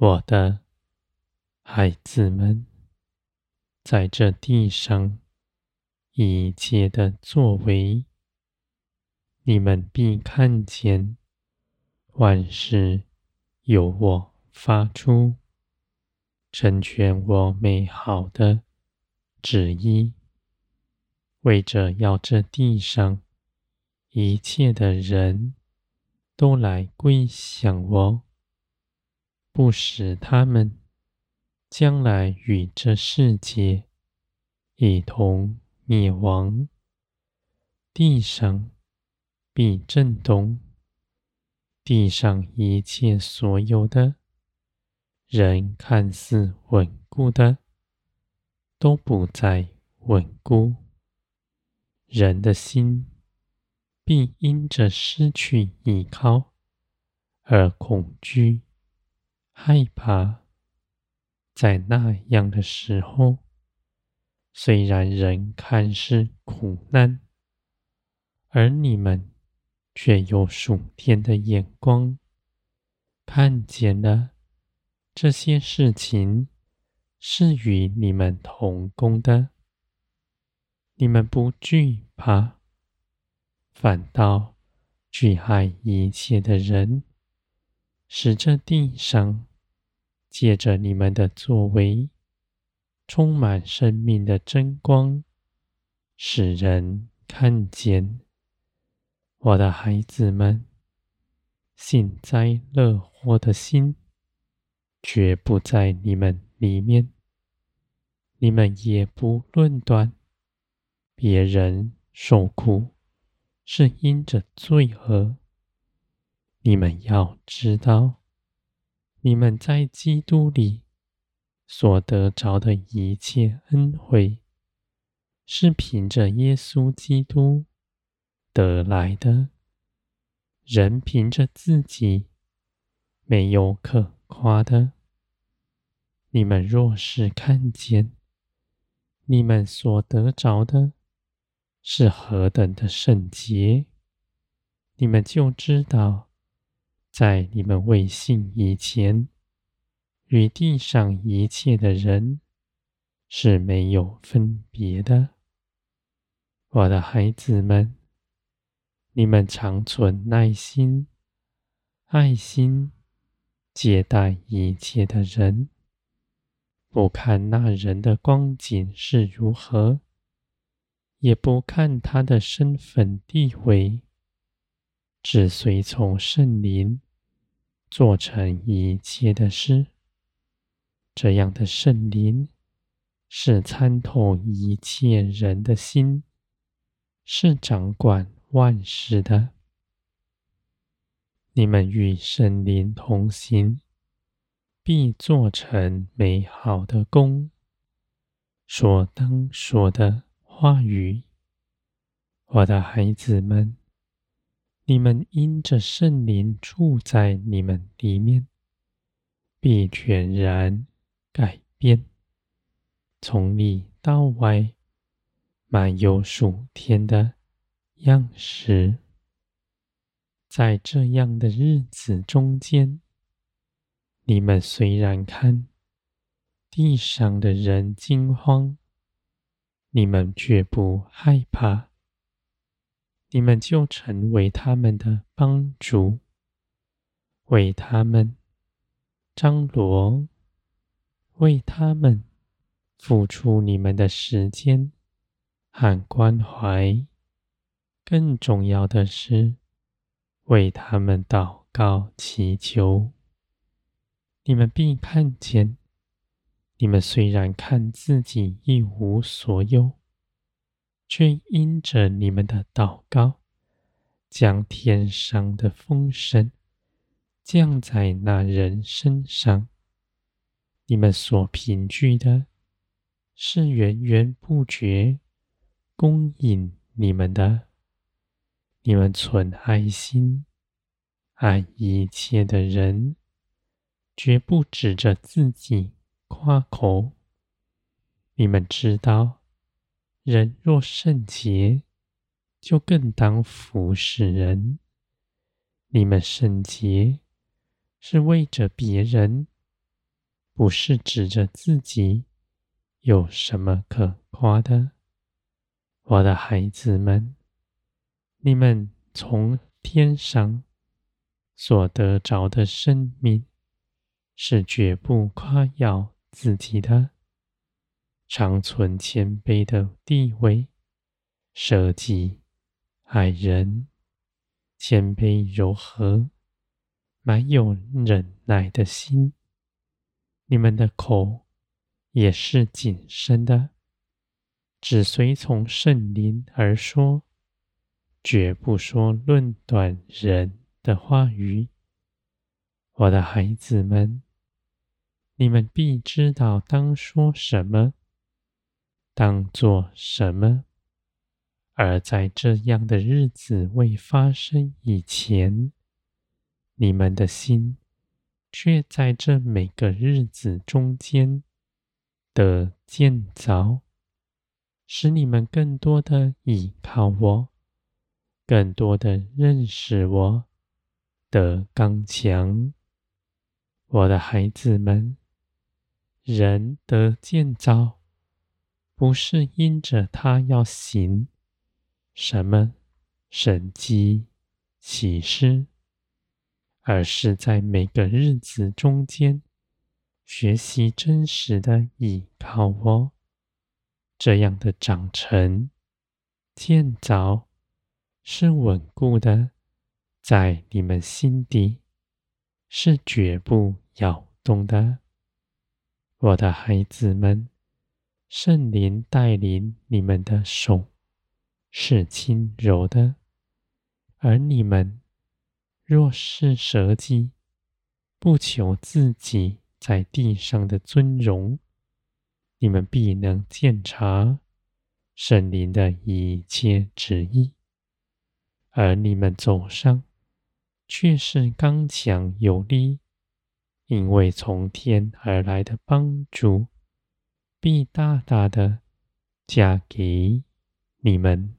我的孩子们，在这地上一切的作为，你们必看见，万事由我发出，成全我美好的旨意，为着要这地上一切的人都来归向我。不使他们将来与这世界一同灭亡，地上必震动，地上一切所有的人看似稳固的，都不再稳固，人的心必因着失去依靠而恐惧。害怕，在那样的时候，虽然人看似苦难，而你们却有属天的眼光，看见了这些事情是与你们同工的，你们不惧怕，反倒惧害一切的人，使这地上。借着你们的作为，充满生命的真光，使人看见。我的孩子们，幸灾乐祸的心，绝不在你们里面。你们也不论断别人受苦是因着罪恶。你们要知道。你们在基督里所得着的一切恩惠，是凭着耶稣基督得来的。人凭着自己没有可夸的。你们若是看见你们所得着的是何等的圣洁，你们就知道。在你们未信以前，与地上一切的人是没有分别的。我的孩子们，你们常存耐心、爱心，接待一切的人，不看那人的光景是如何，也不看他的身份地位，只随从圣灵。做成一切的事，这样的圣灵是参透一切人的心，是掌管万事的。你们与圣灵同行，必做成美好的工，所当说的话语。我的孩子们。你们因着圣灵住在你们里面，必全然改变，从里到外满有属天的样式。在这样的日子中间，你们虽然看地上的人惊慌，你们却不害怕。你们就成为他们的帮助，为他们张罗，为他们付出你们的时间和关怀。更重要的是，为他们祷告祈求。你们必看见，你们虽然看自己一无所有。却因着你们的祷告，将天上的丰盛降在那人身上。你们所凭据的，是源源不绝供应你们的。你们存爱心，爱一切的人，绝不指着自己夸口。你们知道。人若圣洁，就更当服侍人。你们圣洁，是为着别人，不是指着自己有什么可夸的，我的孩子们，你们从天上所得着的生命，是绝不夸耀自己的，常存谦卑的地位，舍己爱人，谦卑柔和，满有忍耐的心。你们的口也是谨慎的，只随从圣灵而说，绝不说论断人的话语。我的孩子们，你们必知道当说什么，当做什么。而在这样的日子未发生以前，你们的心。却在这每个日子中间的建造，使你们更多的倚靠我，更多的认识我，的刚强。我的孩子们，人得建造，不是因着他要行什么神迹奇事。而是在每个日子中间，学习真实的倚靠我，这样的长成、建造是稳固的，在你们心底是绝不摇动的。我的孩子们，圣灵带领你们的手是轻柔的，而你们。若是舍己，不求自己在地上的尊荣，你们必能见察圣灵的一切旨意；而你们走上，却是刚强有力，因为从天而来的帮助，必大大的加给你们。